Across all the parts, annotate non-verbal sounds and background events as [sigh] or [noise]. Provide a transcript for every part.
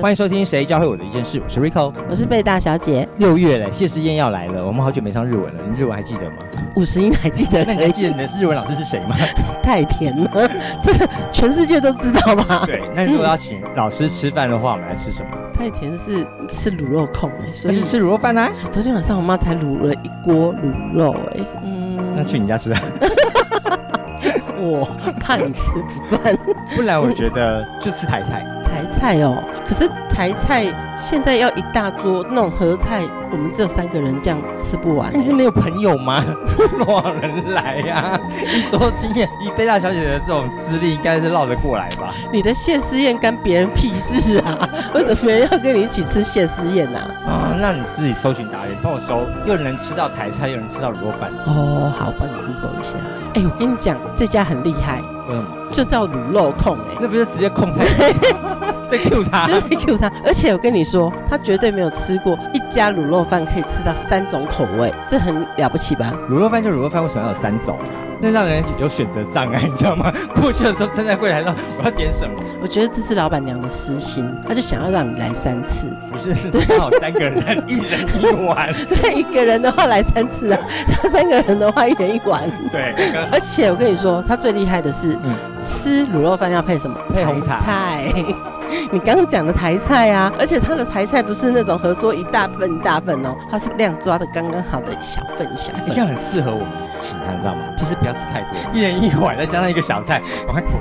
欢迎收听《谁教会我的一件事》，我是 Rico，我是贝大小姐。六月了，谢师宴要来了，我们好久没上日文了，你日文还记得吗？五十音还记得？那你还记得你的日文老师是谁吗？[laughs] 太甜了，这全世界都知道吧？对，那如果要请老师吃饭的话，我们来吃什么？太甜是吃卤肉控哎，所以是吃卤肉饭啊。昨天晚上我妈才卤了一锅卤肉哎，嗯，那去你家吃啊？[laughs] 我怕你吃不惯，[laughs] 不然我觉得就吃台菜。台菜哦，可是台菜现在要一大桌那种合菜，我们只有三个人，这样吃不完。你是没有朋友吗？[laughs] 多少人来呀！一桌经验，以贝大小姐的这种资历，应该是绕得过来吧？你的谢师宴干别人屁事啊？[laughs] 为什么别人要跟你一起吃谢师宴呢？啊，那你自己搜寻达人，帮我搜，又能吃到台菜，又能吃到卤肉饭。哦，好，帮你 Google 一下。哎，我跟你讲，这家很厉害。为什么，这叫卤肉控哎，那不是直接控台？[laughs] 在 Q 他，就是在 Q 他，而且我跟你说，他绝对没有吃过一家卤肉饭可以吃到三种口味，这很了不起吧？卤肉饭就卤肉饭，为什么要有三种？那让人有选择障碍，你知道吗？过去的时候站在柜台上，我要点什么？我觉得这是老板娘的私心，她就想要让你来三次。不是，是刚好三个人，[laughs] 一人一碗。[laughs] 那，一个人的话来三次啊，[laughs] 他三个人的话一人一碗。对，而且我跟你说，他最厉害的是，吃卤肉饭要配什么？配红茶。菜。你刚刚讲的台菜啊，而且它的台菜不是那种合桌一大份一大份哦，它是量抓的刚刚好的小份小份，这样很适合我们。请他，你知道吗？其实不要吃太多，一人一碗，再加上一个小菜，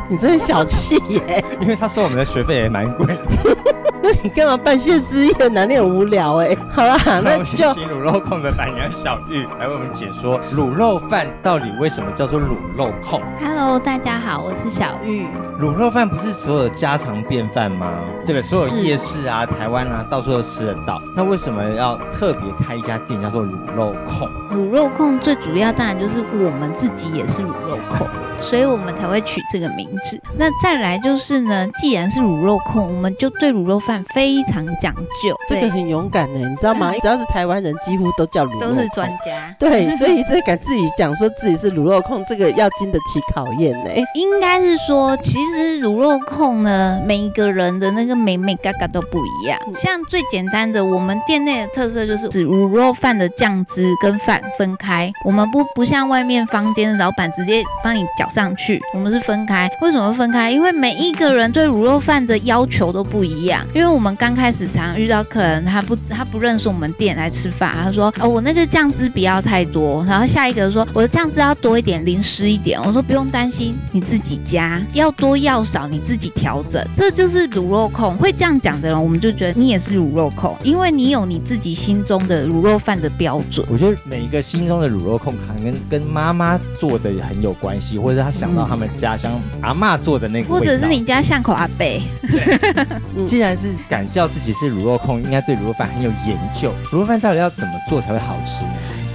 你真小气耶！因为他收我们的学费也蛮贵。[laughs] 那你干嘛办谢师宴呢？你很无聊哎。好啦，[laughs] 那就请卤肉控的板娘小玉来为我们解说卤肉饭到底为什么叫做卤肉控。Hello，大家好，我是小玉。卤肉饭不是所有的家常便饭吗？对不对？所有夜市啊、台湾啊，到处都吃得到。那为什么要特别开一家店叫做卤肉控？卤肉控最主要当然就是是我们自己也是控。所以我们才会取这个名字。那再来就是呢，既然是卤肉控，我们就对卤肉饭非常讲究。这个很勇敢的，你知道吗？只要是台湾人，几乎都叫卤肉都是专家。对，所以这敢自己讲说自己是卤肉控，这个要经得起考验呢。应该是说，其实卤肉控呢，每一个人的那个美美嘎嘎都不一样。像最简单的，我们店内的特色就是卤肉饭的酱汁跟饭分开，我们不不像外面坊间的老板直接帮你搅。上去，我们是分开。为什么分开？因为每一个人对卤肉饭的要求都不一样。因为我们刚开始常遇到客人，他不他不认识我们店来吃饭，他说：“哦，我那个酱汁不要太多。”然后下一个说：“我的酱汁要多一点，淋湿一点。”我说：“不用担心，你自己加，要多要少你自己调整。”这就是卤肉控会这样讲的人，我们就觉得你也是卤肉控，因为你有你自己心中的卤肉饭的标准。我觉得每一个心中的卤肉控可能跟跟妈妈做的很有关系，或者。他想到他们家乡阿妈做的那个，或者是你家巷口阿伯。对，既然是敢叫自己是卤肉控，应该对卤肉饭很有研究。卤肉饭到底要怎么做才会好吃？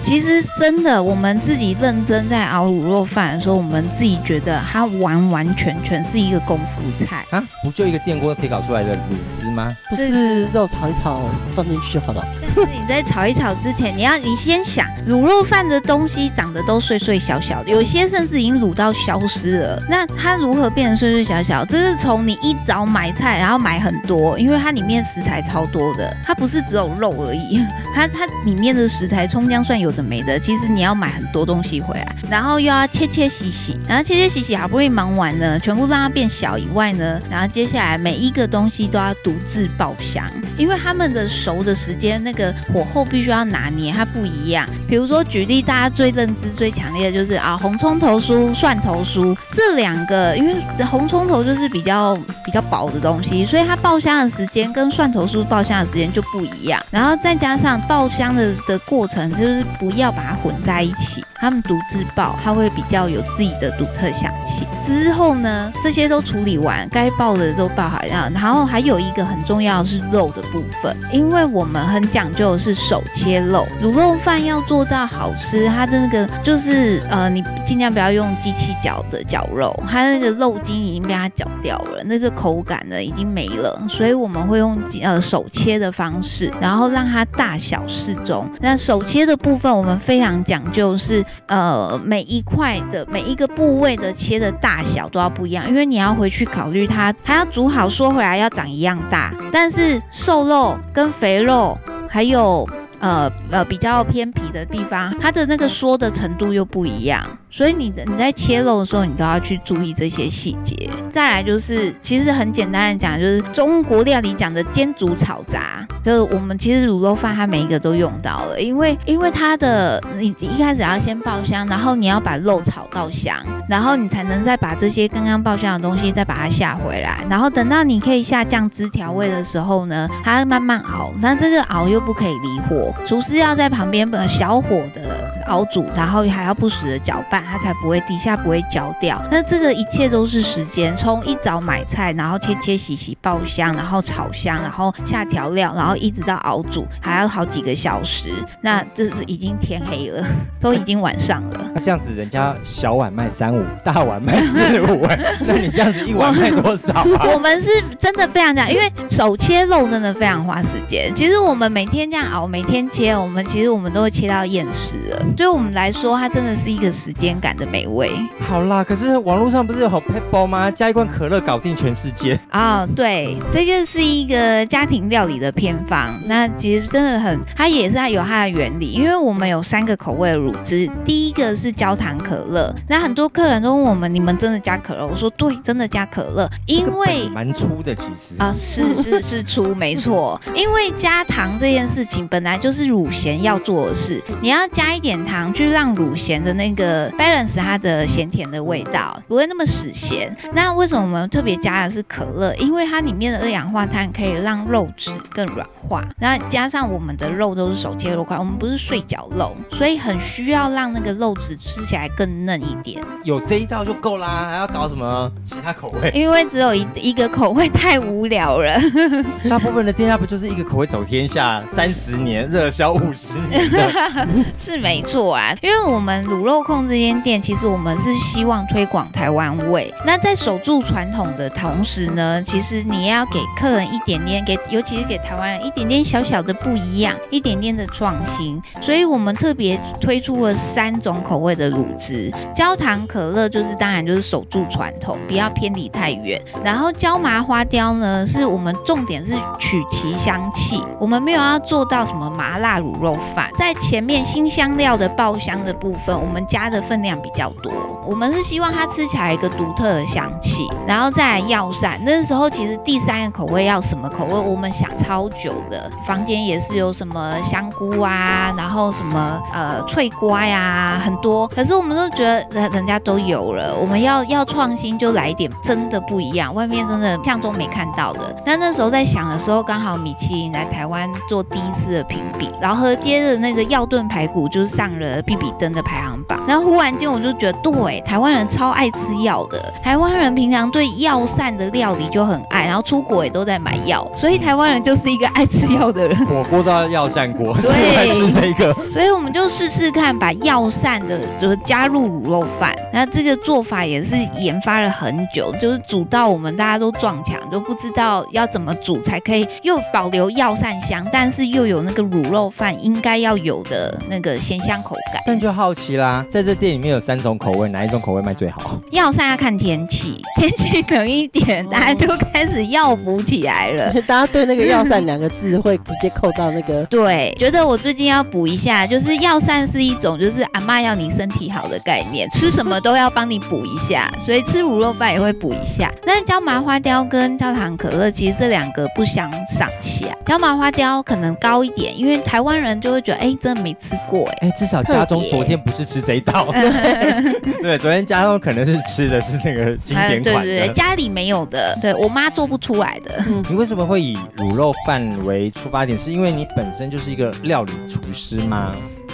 其实真的，我们自己认真在熬卤肉饭的时候，我们自己觉得它完完全全是一个功夫菜啊！不就一个电锅可以搞出来的卤汁吗？不是肉炒一炒放进去好了。但是你在炒一炒之前，你要你先想，卤肉饭的东西长得都碎碎小小的，有些甚至已经卤到消失了。那它如何变成碎碎小小？这是从你一早买菜，然后买很多，因为它里面食材超多的，它不是只有肉而已，[laughs] 它它里面的食材葱姜蒜有。没的，其实你要买很多东西回来，然后又要切切洗洗，然后切切洗洗，好不容易忙完呢，全部让它变小以外呢，然后接下来每一个东西都要独自爆香，因为他们的熟的时间，那个火候必须要拿捏，它不一样。比如说举例，大家最认知最强烈的就是啊，红葱头酥、蒜头酥这两个，因为红葱头就是比较比较薄的东西，所以它爆香的时间跟蒜头酥爆香的时间就不一样。然后再加上爆香的的过程，就是不要把它混在一起，他们独自爆，它会比较有自己的独特香气。之后呢，这些都处理完，该爆的都爆好，然后还有一个很重要的是肉的部分，因为我们很讲究的是手切肉，卤肉饭要做到好吃，它的那个就是呃，你尽量不要用机器搅的绞肉，它那个肉筋已经被它搅掉了，那个口感呢已经没了，所以我们会用呃手切的方式，然后让它大小适中。那手切的部分我们非常讲究是呃每一块的每一个部位的切的大大小都要不一样，因为你要回去考虑它，它要煮好缩回来要长一样大，但是瘦肉跟肥肉还有。呃呃，比较偏皮的地方，它的那个缩的程度又不一样，所以你你在切肉的时候，你都要去注意这些细节。再来就是，其实很简单的讲，就是中国料理讲的煎煮炒炸，就是我们其实卤肉饭它每一个都用到了，因为因为它的你一开始要先爆香，然后你要把肉炒到香，然后你才能再把这些刚刚爆香的东西再把它下回来，然后等到你可以下酱汁调味的时候呢，它慢慢熬，那这个熬又不可以离火。厨师要在旁边呃小火的熬煮，然后还要不时的搅拌，它才不会底下不会焦掉。那这个一切都是时间，从一早买菜，然后切切洗洗爆香，然后炒香，然后下调料，然后一直到熬煮，还要好几个小时。那这是已经天黑了，[laughs] 都已经晚上了。那这样子，人家小碗卖三五，大碗卖四五，哎，[laughs] 那你这样子一碗卖多少啊？我们是真的非常讲，因为手切肉真的非常花时间。其实我们每天这样熬，每天切，我们其实我们都会切到厌食了。对我们来说，它真的是一个时间感的美味好啦，可是网络上不是有好 p e p l 吗？加一罐可乐搞定全世界。啊、对，这个是一个家庭料理的偏方。那其实真的很，它也是它有它的原理，因为我们有三个口味的乳汁，第一个是焦糖可乐。那很多客人都问我们，你们真的加可乐？我说对，真的加可乐，因为蛮粗的，其实啊，是是是粗没错，因为加糖这件事情本来就是乳咸要做的事，你要加一点糖去让乳咸的那个 balance 它的咸甜的味道，不会那么死咸。那为什么我们特别加的是可乐？因为它里面的二氧化碳可以让肉质更软化，那加上我们的肉都是手切肉块，我们不是碎绞肉，所以很需要让那个肉质吃起来更嫩一点。有这一道就够啦，还要搞什么其他口味？因为只有一一个口味太无聊了。[laughs] 大部分的店家不就是一个口味走天下，三十年热销五十年的？[laughs] 是没错啊，因为我们卤肉控这间店，其实我们是希望推广台湾味。那在守住传统的同时呢，其实你也要给客人一点点，给尤其是给台湾人一点点小小的不一样，一点点的创新。所以我们特别推出了三种口味的卤汁，焦糖可乐就是当然就是守住传统，不要偏离太远。然后椒麻花雕呢，是我们重点是取其香气，我们没有要做到什么麻辣卤肉饭，在前面新香料的爆香的部分，我们加的分量比较多。我们是希望它吃起来一个独特的香气，然后再来药膳。那时候其实第三个口味要什么口味，我们想超久的，房间也是有什么香菇啊，然后什么呃脆瓜呀，很多。可是我们都觉得人人家都有了，我们要要创新就来一点真的不一样，外面真的像中没看到的。但那时候在想的时候，刚好米其林来台湾做第一次的评比，然后河街的那个药炖排骨就是上了比比登的排行榜。然后忽然间我就觉得，对，台湾人超爱吃药的，台湾人平常对药膳的料理就很爱，然后出国也都在买药，所以台湾人就是一个爱吃药的人。[laughs] 火锅都要药膳锅，对所以我来吃这个。所以我们就试试看，把药膳的就是加入卤肉饭。那这个做法也是研发了很久，就是煮到我们大家都撞墙，都不知道要怎么煮才可以又保留药膳香，但是又有那个卤肉饭应该要有的那个鲜香口感。但就好奇啦，在这店里面有三种口味，哪一种口味卖最好？药膳要看天气，[laughs] 天气冷一点，大家就开始药补起来了。[laughs] 大家对那个“药膳”两个字会直接扣到那个 [laughs] 对，觉得我最近要补一下，就是药膳是一种就是阿妈要你身体好的概念，吃什么都要帮你补一下，所以吃卤肉饭也会补一下。但是椒麻花雕跟焦糖可乐其实这两个不相上下，椒麻花雕可能高一点，因为台湾人就会觉得哎、真的没吃过哎、哎，至少家中昨天不是吃这一道，[laughs] 对，昨天家中可能是吃的是那个经哎典款对对对，家里没有的，对我妈做不出来的。你为什么会以卤肉饭为出发点？是因为你本身就是一个料理厨师吗？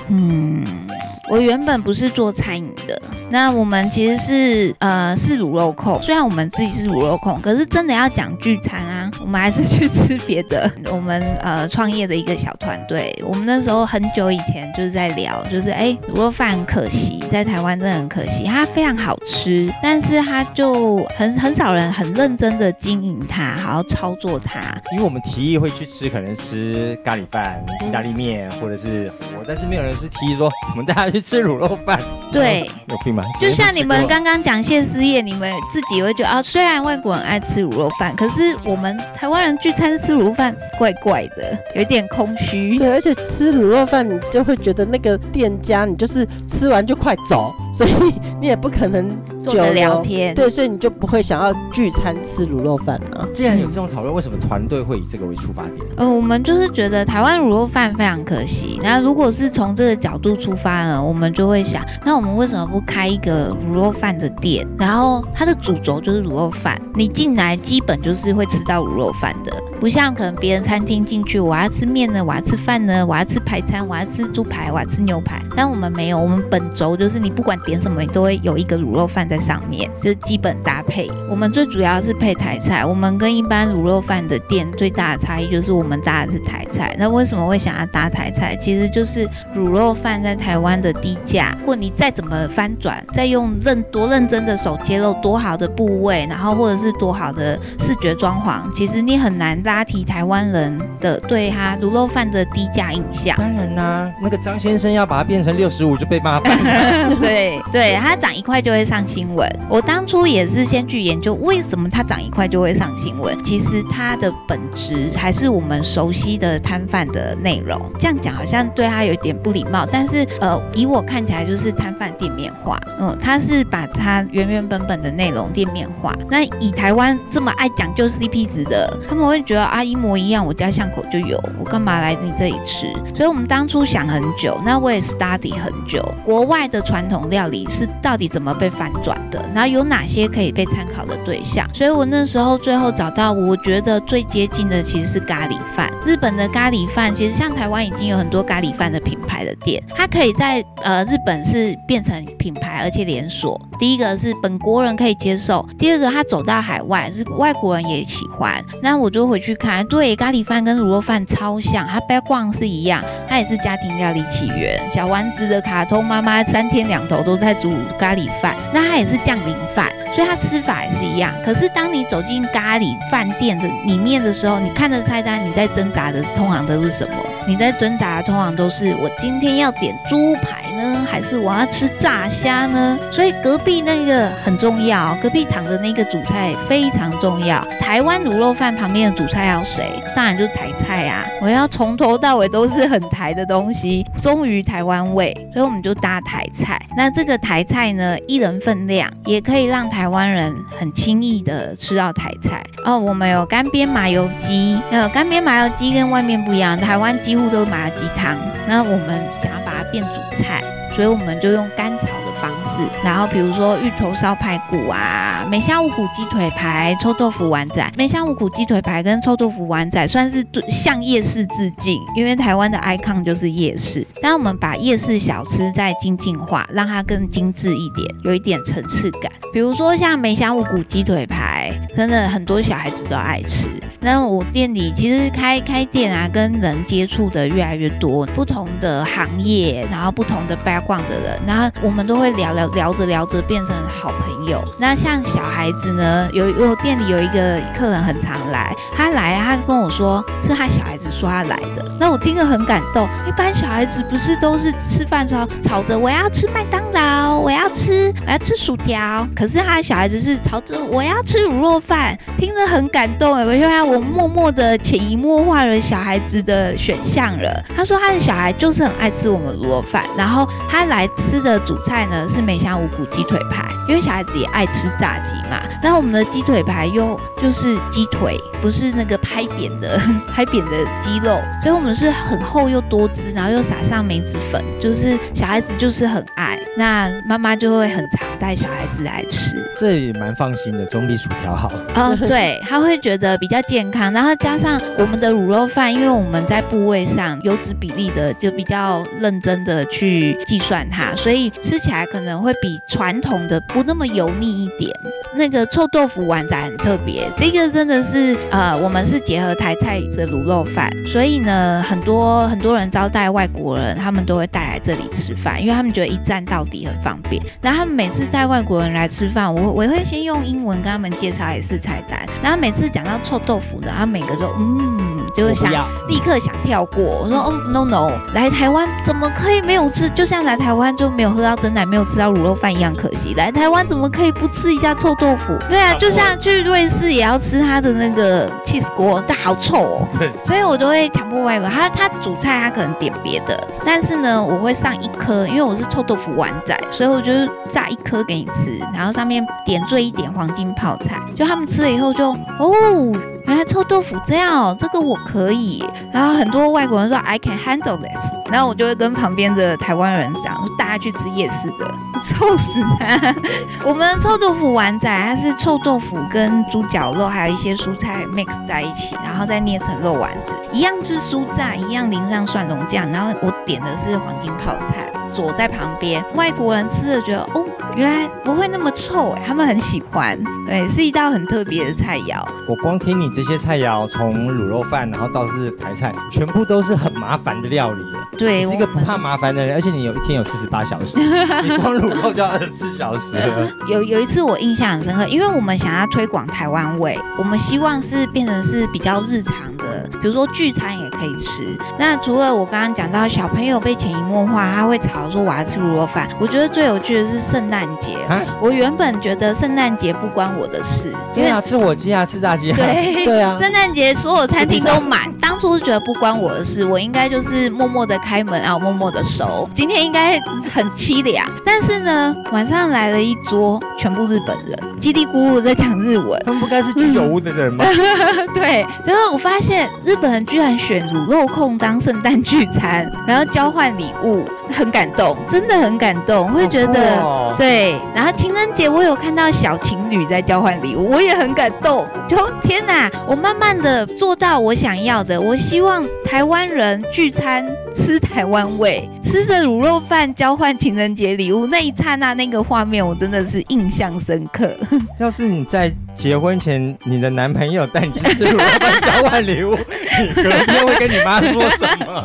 嗯，我原本不是做餐饮的，那我们其实是呃是卤肉控，虽然我们自己是卤肉控，可是真的要讲聚餐啊，我们还是去吃别的。我们呃创业的一个小团队，我们那时候很久以前就是在聊，就是哎卤肉饭很可惜，在台湾真的很可惜，它非常好吃，但是它就很很少人很认真的经营它，好好操作它。因为我们提议会去吃，可能吃咖喱饭、意大利面或者是火，但是没有人是提议说我们大家去吃卤肉饭。对，有病吗？就像你们刚刚讲谢师宴，你们自己会觉得啊，虽然外国人爱吃卤肉饭，可是我们台湾人聚餐吃卤肉饭怪怪的，有点空虚。对，而且吃卤肉饭你就会觉得那个店家你就是吃完就快走，所以 [laughs] 你也不可能坐着聊天。对，所以你就不会想要聚餐吃卤肉饭啊。既然有这种讨论，为什么团队会以这个为出发点？呃，我们就是觉得台湾卤肉饭非常可惜。那如果是从这个角度出发呢，我们就会想，那我们为什么不开一个卤肉饭的店？然后它的主轴就是卤肉饭，你进来基本就是会吃到卤肉饭的，不像可能别人餐厅进去，我要吃面呢，我要吃饭呢，我要吃排餐，我要吃猪排，我要吃牛排。但我们没有，我们本轴就是你不管点什么，你都会有一个卤肉饭在上面，就是基本搭配。我们最主要是配台菜，我们跟一般卤肉饭的店最大的差异就是我们搭的是台菜。那为什么会想要搭台菜？其实就是卤肉饭在台湾的低价，或你再怎么翻转，再用认多认真的手揭露多好的部位，然后或者是多好的视觉装潢，其实你很难拉提台湾人的对他卤肉饭的低价印象。当然啦，那个张先生要把它变成六十五就被骂翻。[laughs] 对对，它涨一块就会上新闻。我当初也是先去研究为什么它涨一块就会上新闻。其实它的本质还是我们熟悉的摊贩的内容。这样讲好像对他有点不礼貌，但是呃，以我看起来就是摊贩店面化。嗯，他是把它原原本本的内容店面化。那以台湾这么爱讲究 CP 值的，他们会觉得啊一模一样，我家巷口就有，我干嘛来你这里吃？所以我们当初想很久，那我也 study 很久，国外的传统料理是到底怎么被反转的，然后有哪些可以被参考对象。所以我那时候最后找到，我觉得最接近的其实是咖喱饭。日本的咖喱饭，其实像台湾已经有很多咖喱饭的品牌的店，它可以在呃日本是变成品牌，而且连锁。第一个是本国人可以接受，第二个它走到海外是外国人也喜欢。那我就回去看，对，咖喱饭跟卤肉饭超像，它 background 是一样，它也是家庭料理起源。小丸子的卡通妈妈三天两头都在煮咖喱饭，那它也是降临饭。所以它吃法也是一样，可是当你走进咖喱饭店的里面的时候，你看着菜单，你在挣扎的通常都是什么？你在挣扎的通常都是我今天要点猪排呢，还是我要吃炸虾呢？所以隔壁那个很重要，隔壁躺的那个主菜非常重要。台湾卤肉饭旁边的主菜要谁？当然就是台菜啊！我要从头到尾都是很台的东西，忠于台湾味，所以我们就搭台菜。那这个台菜呢，一人份量，也可以让台湾人很轻易的吃到台菜哦。我们有干煸麻油鸡，呃，干煸麻油鸡跟外面不一样，台湾鸡几乎都是麻鸡汤。那我们想要把它变主菜，所以我们就用干炒的方式。然后比如说芋头烧排骨啊，梅香五谷鸡腿排、臭豆腐丸仔。梅香五谷鸡腿排跟臭豆腐丸仔算是向夜市致敬，因为台湾的 icon 就是夜市。但我们把夜市小吃再精进化，让它更精致一点，有一点层次感。比如说像梅香五谷鸡腿排，真的很多小孩子都爱吃。那我店里其实开开店啊，跟人接触的越来越多，不同的行业，然后不同的 background 的人，然后我们都会聊聊聊着聊着变成好朋友。那像小孩子呢，有有店里有一个客人很常来，他来他跟我说是他小孩子说他来的，那我听了很感动。一般小孩子不是都是吃饭时候吵着我要吃麦当劳，我要吃我要吃薯条，可是他的小孩子是吵着我要吃卤肉饭，听着很感动哎，我觉得我默默的潜移默化了小孩子的选项了。他说他的小孩就是很爱吃我们卤肉饭，然后他来吃的主菜呢是梅香五谷鸡腿排，因为小孩子也爱吃炸鸡嘛。然后我们的鸡腿排又就是鸡腿，不是那个拍扁的 [laughs] 拍扁的鸡肉，所以我们是很厚又多汁，然后又撒上梅子粉，就是小孩子就是很爱。那妈妈就会很常带小孩子来吃。这也蛮放心的，总比薯条好。哦，对，他会觉得比较健健康，然后加上我们的卤肉饭，因为我们在部位上油脂比例的就比较认真的去计算它，所以吃起来可能会比传统的不那么油腻一点。那个臭豆腐丸仔很特别，这个真的是呃，我们是结合台菜的卤肉饭，所以呢，很多很多人招待外国人，他们都会带来这里吃饭，因为他们觉得一站到底很方便。然后他们每次带外国人来吃饭，我我会先用英文跟他们介绍也是菜单，然后每次讲到臭豆腐呢，他们每个都嗯，就是想立刻想跳过。我说哦，no no，来台湾怎么可以没有吃？就像来台湾就没有喝到真奶，没有吃到卤肉饭一样可惜。来台湾怎么可以不吃一下臭豆腐？对啊，就像去瑞士也要吃他的那个 cheese 锅，但好臭哦。[laughs] 所以我都会强迫外婆他他煮菜他可能点别的，但是呢，我会上一颗，因为我是臭豆腐丸仔，所以我就炸一颗给你吃，然后上面点缀一点黄金泡菜，就他们吃了以后就哦。原来臭豆腐这样，这个我可以。然后很多外国人说 I can handle this，然后我就会跟旁边的台湾人讲，大家去吃夜市的，[laughs] 臭死他。我们臭豆腐丸仔它是臭豆腐跟猪脚肉还有一些蔬菜 mix 在一起，然后再捏成肉丸子，一样是酥炸，一样淋上蒜蓉酱，然后我点的是黄金泡菜。佐在旁边，外国人吃了觉得哦，原来不会那么臭哎，他们很喜欢，对，是一道很特别的菜肴。我光听你这些菜肴，从卤肉饭，然后到是台菜，全部都是很麻烦的料理耶。对，你是一个不怕麻烦的人，而且你有一天有四十八小时，[laughs] 你光卤肉就要二十四小时了。有有一次我印象很深刻，因为我们想要推广台湾味，我们希望是变成是比较日常的，比如说聚餐也可以吃。那除了我刚刚讲到小朋友被潜移默化，他会吵说我要吃卤肉饭，我觉得最有趣的是圣诞节。啊，我原本觉得圣诞节不关我的事，因为对啊，吃火鸡啊，吃炸鸡啊。对对啊，[laughs] 圣诞节所有餐厅都满，当初是觉得不关我的事，我应该就是默默的开门，然后默默的收。今天应该很凄凉，但是呢，晚上来了一桌全部日本人，叽里咕噜在讲日文。他们不该是居酒屋的人吗？[laughs] 对，然后我发现日本人居然选乳肉控当圣诞聚餐，然后交换礼物，很感动，真的很感动，会觉得。哦对，然后情人节我有看到小情侣在交换礼物，我也很感动。[laughs] 就天哪，我慢慢的做到我想要的。我我希望台湾人聚餐吃台湾味，吃着卤肉饭交换情人节礼物，那一刹那那个画面，我真的是印象深刻。[laughs] 要是你在结婚前，你的男朋友带你去吃卤肉饭交换礼物，你隔天会跟你妈说什么？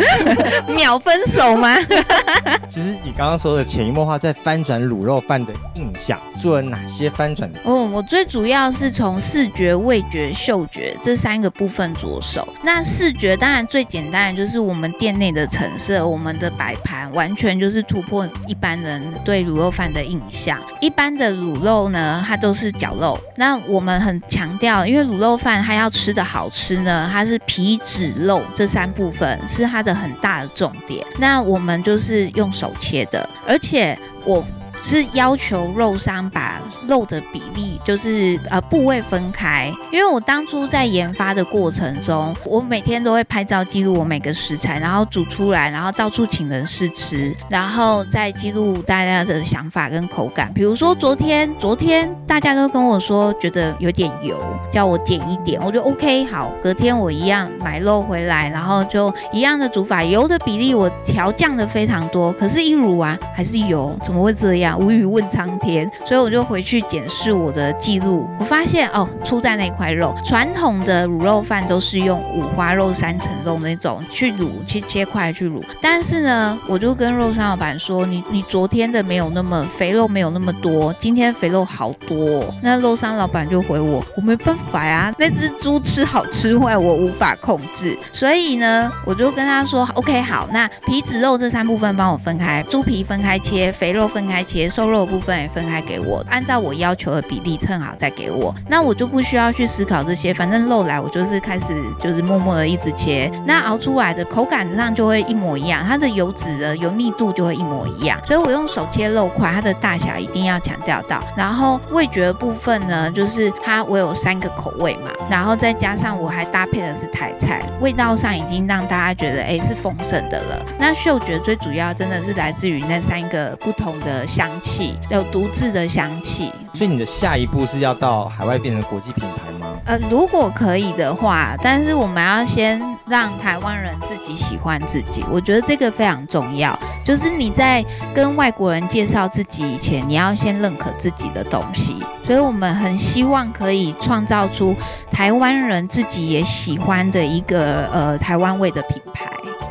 [laughs] 秒分手吗？[laughs] 其实你刚刚说的潜移默化在翻转卤肉饭的印象，做了哪些翻转？哦，我最主要是从视觉、味觉、嗅觉这三个部分着手。那视觉当然最简单的就是我们店内的陈设，我们的摆盘完全就是突破一般人对卤肉饭的印象。一般的卤肉呢，它都是绞肉，那我们很强调，因为卤肉饭它要吃的好吃呢，它是皮、脂、肉这三部分是它的很大的重点。那我们就是用手切的，而且我是要求肉商把肉的比例就是呃部位分开，因为我当初在研发的过程中，我每天都会拍照记录我每个食材，然后煮出来，然后到处请人试吃，然后再记录大家的想法跟口感。比如说昨天，昨天大家都跟我说觉得有点油，叫我减一点，我就 OK 好。隔天我一样买肉回来，然后就一样的煮法，油的比例我调降的非常多，可是一卤完还是油，怎么会这样？无语问苍天。所以我就回去检视我的记录，我发现哦，出在那块肉。传统的卤肉饭都是用五花肉、三层肉那种去卤，去切块去卤。但是呢，我就跟肉商老板说，你你昨天的没有那么肥肉，没有那么多，今天肥肉好多、那肉商老板就回我，我没办法呀，那只猪吃好吃坏，我无法控制。所以呢，我就跟他说，OK，好，那皮子肉这三部分帮我分开，猪皮分开切，肥肉分开切。切，瘦肉部分也分开给我，按照我要求的比例称好再给我。那我就不需要去思考这些，反正肉来我就是开始就是默默的一直切，那熬出来的口感上就会一模一样，它的油脂的油腻度就会一模一样。所以我用手切肉块，它的大小一定要强调到。然后味觉部分呢，就是它我有三个口味嘛，然后再加上我还搭配的是台菜，味道上已经让大家觉得哎是丰盛的了。那嗅觉最主要真的是来自于那三个不同的香气，有独自的香气。所以你的下一步是要到海外变成国际品牌吗？呃，如果可以的话，但是我们要先让台湾人自己喜欢自己，我觉得这个非常重要。就是你在跟外国人介绍自己以前，你要先认可自己的东西。所以我们很希望可以创造出台湾人自己也喜欢的一个呃台湾味的品牌。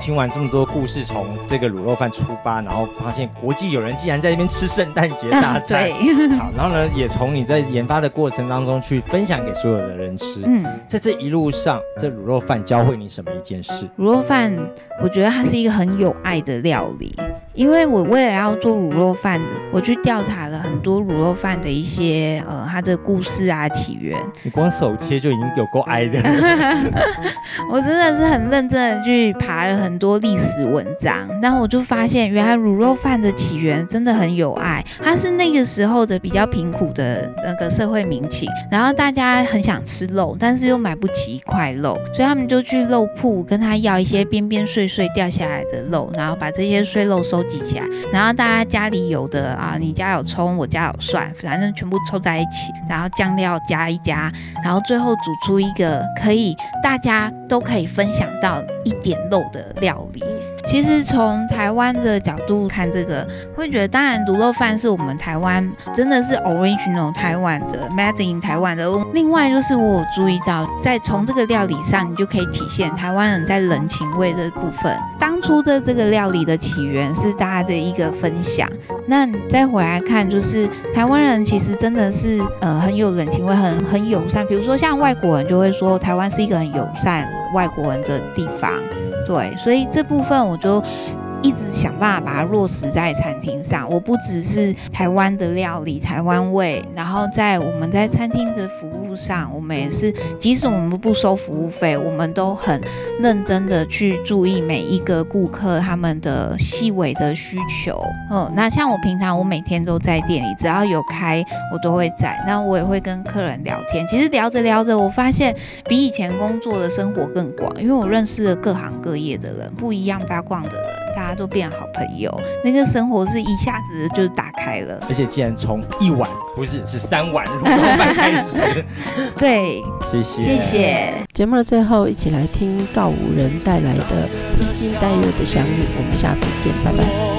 听完这么多故事，从这个卤肉饭出发，然后发现国际友人竟然在那边吃圣诞节大餐，[laughs] 对，[laughs] 好，然后呢，也从你在研发的过程当中去分享给所有的人吃。嗯，在这一路上，这卤肉饭教会你什么一件事？卤肉饭，我觉得它是一个很有爱的料理。因为我为了要做卤肉饭，我去调查了很多卤肉饭的一些呃它的故事啊起源。你光手切就已经有够哀的。[laughs] 我真的是很认真的去爬了很多历史文章，然后我就发现，原来卤肉饭的起源真的很有爱。它是那个时候的比较贫苦的那个社会民情，然后大家很想吃肉，但是又买不起一块肉，所以他们就去肉铺跟他要一些边边碎碎掉下来的肉，然后把这些碎肉收记起来，然后大家家里有的啊，你家有葱，我家有蒜，反正全部凑在一起，然后酱料加一加，然后最后煮出一个可以大家都可以分享到一点肉的料理。其实从台湾的角度看，这个会觉得，当然卤肉饭是我们台湾真的是 original 台湾的 made in 台湾的。另外就是我有注意到，在从这个料理上，你就可以体现台湾人在人情味的部分。当初的这个料理的起源是大家的一个分享。那再回来看，就是台湾人其实真的是呃很有人情味，很很友善。比如说像外国人就会说，台湾是一个很友善外国人的地方。对，所以这部分我就一直想办法把它落实在餐厅上。我不只是台湾的料理、台湾味，然后在我们在餐厅的服务上，我们也是，即使我们不收服务费，我们都很认真的去注意每一个顾客他们的细微的需求。嗯，那像我平常我每天都在店里，只要有开我都会在，那我也会跟客人聊天。其实聊着聊着，我发现比以前工作的生活更广，因为我认识了各行各业的人，不一样八卦的人。大家都变好朋友，那个生活是一下子就打开了。而且竟然从一碗不是是三碗卤肉饭开始，[laughs] 对，谢谢谢谢。节目的最后，一起来听告五人带来的披星戴月的相遇。我们下次见，拜拜。